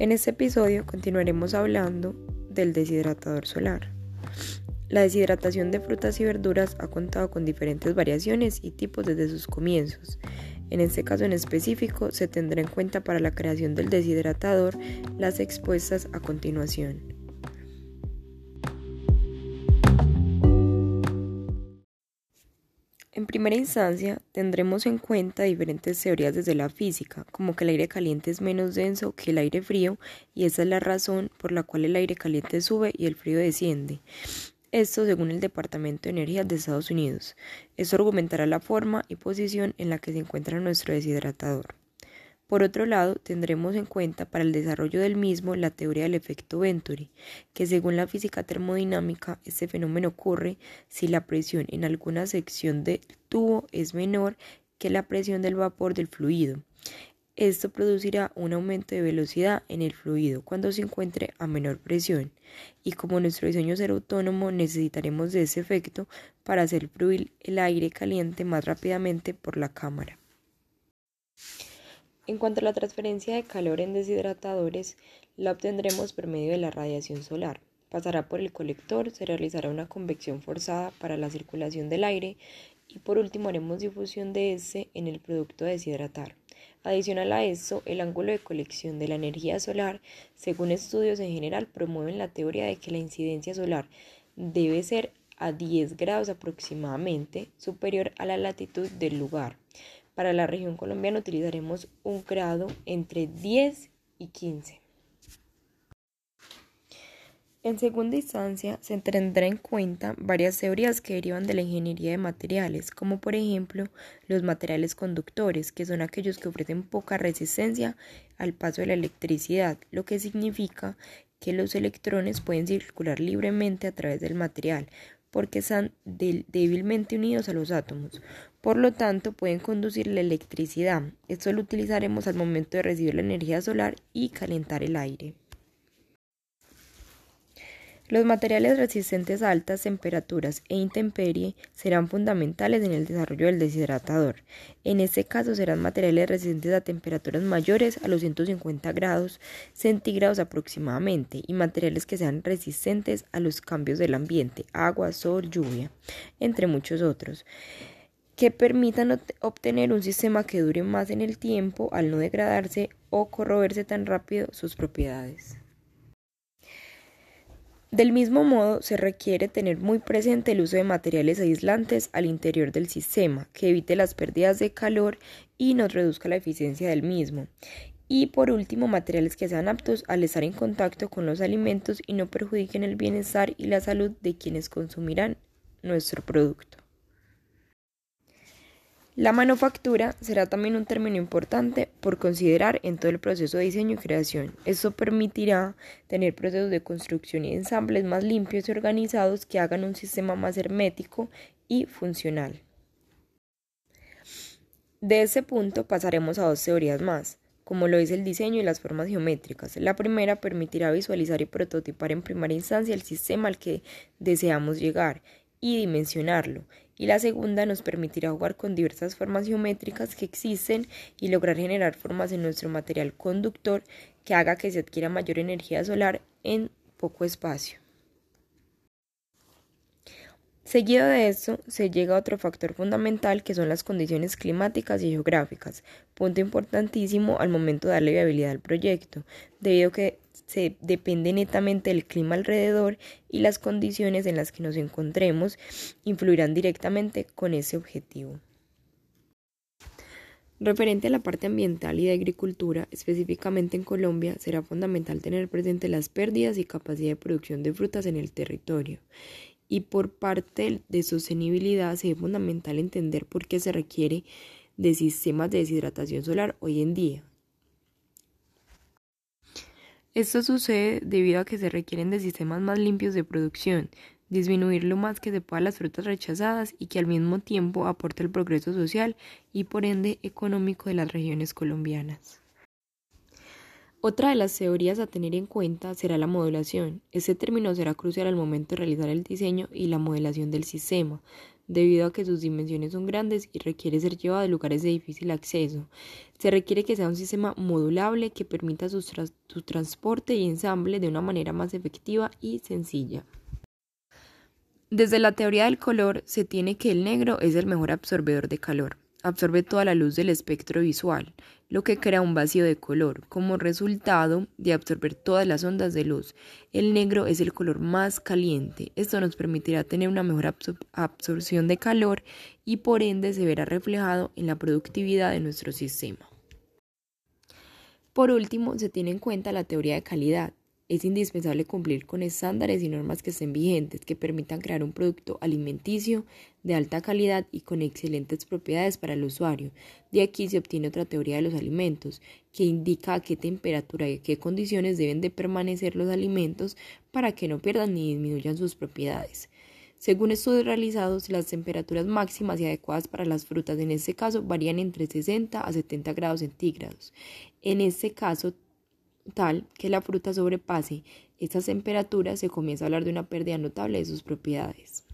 En este episodio continuaremos hablando del deshidratador solar. La deshidratación de frutas y verduras ha contado con diferentes variaciones y tipos desde sus comienzos. En este caso en específico se tendrá en cuenta para la creación del deshidratador las expuestas a continuación. En primera instancia, tendremos en cuenta diferentes teorías desde la física, como que el aire caliente es menos denso que el aire frío y esa es la razón por la cual el aire caliente sube y el frío desciende. Esto según el Departamento de Energía de Estados Unidos. Esto argumentará la forma y posición en la que se encuentra nuestro deshidratador. Por otro lado, tendremos en cuenta para el desarrollo del mismo la teoría del efecto Venturi, que según la física termodinámica, este fenómeno ocurre si la presión en alguna sección del tubo es menor que la presión del vapor del fluido. Esto producirá un aumento de velocidad en el fluido cuando se encuentre a menor presión, y como nuestro diseño será autónomo, necesitaremos de ese efecto para hacer fluir el aire caliente más rápidamente por la cámara. En cuanto a la transferencia de calor en deshidratadores, la obtendremos por medio de la radiación solar. Pasará por el colector, se realizará una convección forzada para la circulación del aire y por último haremos difusión de este en el producto a deshidratar. Adicional a esto, el ángulo de colección de la energía solar, según estudios en general, promueven la teoría de que la incidencia solar debe ser a 10 grados aproximadamente superior a la latitud del lugar. Para la región colombiana utilizaremos un grado entre 10 y 15. En segunda instancia, se tendrá en cuenta varias teorías que derivan de la ingeniería de materiales, como por ejemplo los materiales conductores, que son aquellos que ofrecen poca resistencia al paso de la electricidad, lo que significa que los electrones pueden circular libremente a través del material, porque están débilmente unidos a los átomos. Por lo tanto, pueden conducir la electricidad. Esto lo utilizaremos al momento de recibir la energía solar y calentar el aire. Los materiales resistentes a altas temperaturas e intemperie serán fundamentales en el desarrollo del deshidratador. En este caso serán materiales resistentes a temperaturas mayores a los 150 grados centígrados aproximadamente y materiales que sean resistentes a los cambios del ambiente, agua, sol, lluvia, entre muchos otros que permitan obtener un sistema que dure más en el tiempo al no degradarse o corroerse tan rápido sus propiedades. Del mismo modo, se requiere tener muy presente el uso de materiales aislantes al interior del sistema, que evite las pérdidas de calor y nos reduzca la eficiencia del mismo. Y por último, materiales que sean aptos al estar en contacto con los alimentos y no perjudiquen el bienestar y la salud de quienes consumirán nuestro producto. La manufactura será también un término importante por considerar en todo el proceso de diseño y creación. Esto permitirá tener procesos de construcción y ensambles más limpios y organizados que hagan un sistema más hermético y funcional. De ese punto pasaremos a dos teorías más, como lo es el diseño y las formas geométricas. La primera permitirá visualizar y prototipar en primera instancia el sistema al que deseamos llegar y dimensionarlo, y la segunda nos permitirá jugar con diversas formas geométricas que existen y lograr generar formas en nuestro material conductor que haga que se adquiera mayor energía solar en poco espacio. Seguido de esto, se llega a otro factor fundamental que son las condiciones climáticas y geográficas, punto importantísimo al momento de darle viabilidad al proyecto, debido a que se depende netamente del clima alrededor y las condiciones en las que nos encontremos influirán directamente con ese objetivo. Referente a la parte ambiental y de agricultura, específicamente en Colombia, será fundamental tener presente las pérdidas y capacidad de producción de frutas en el territorio. Y por parte de sostenibilidad, será fundamental entender por qué se requiere de sistemas de deshidratación solar hoy en día, esto sucede debido a que se requieren de sistemas más limpios de producción, disminuir lo más que se pueda las frutas rechazadas y que al mismo tiempo aporte el progreso social y por ende económico de las regiones colombianas. Otra de las teorías a tener en cuenta será la modulación. Este término será crucial al momento de realizar el diseño y la modelación del sistema, debido a que sus dimensiones son grandes y requiere ser llevado a lugares de difícil acceso. Se requiere que sea un sistema modulable que permita su, transporte y ensamble de una manera más efectiva y sencilla. Desde la teoría del color se tiene que el negro es el mejor absorbedor de calor absorbe toda la luz del espectro visual, lo que crea un vacío de color. Como resultado de absorber todas las ondas de luz, el negro es el color más caliente. Esto nos permitirá tener una mejor absorción de calor y por ende se verá reflejado en la productividad de nuestro sistema. Por último, se tiene en cuenta la teoría de calidad, es indispensable cumplir con estándares y normas que estén vigentes, que permitan crear un producto alimenticio de alta calidad y con excelentes propiedades para el usuario. De aquí se obtiene otra teoría de los alimentos, que indica a qué temperatura y a qué condiciones deben de permanecer los alimentos para que no pierdan ni disminuyan sus propiedades. Según estudios realizados, las temperaturas máximas y adecuadas para las frutas en este caso varían entre 60 a 70 grados centígrados. En este caso, tal que la fruta sobrepase estas temperaturas, se comienza a hablar de una pérdida notable de sus propiedades.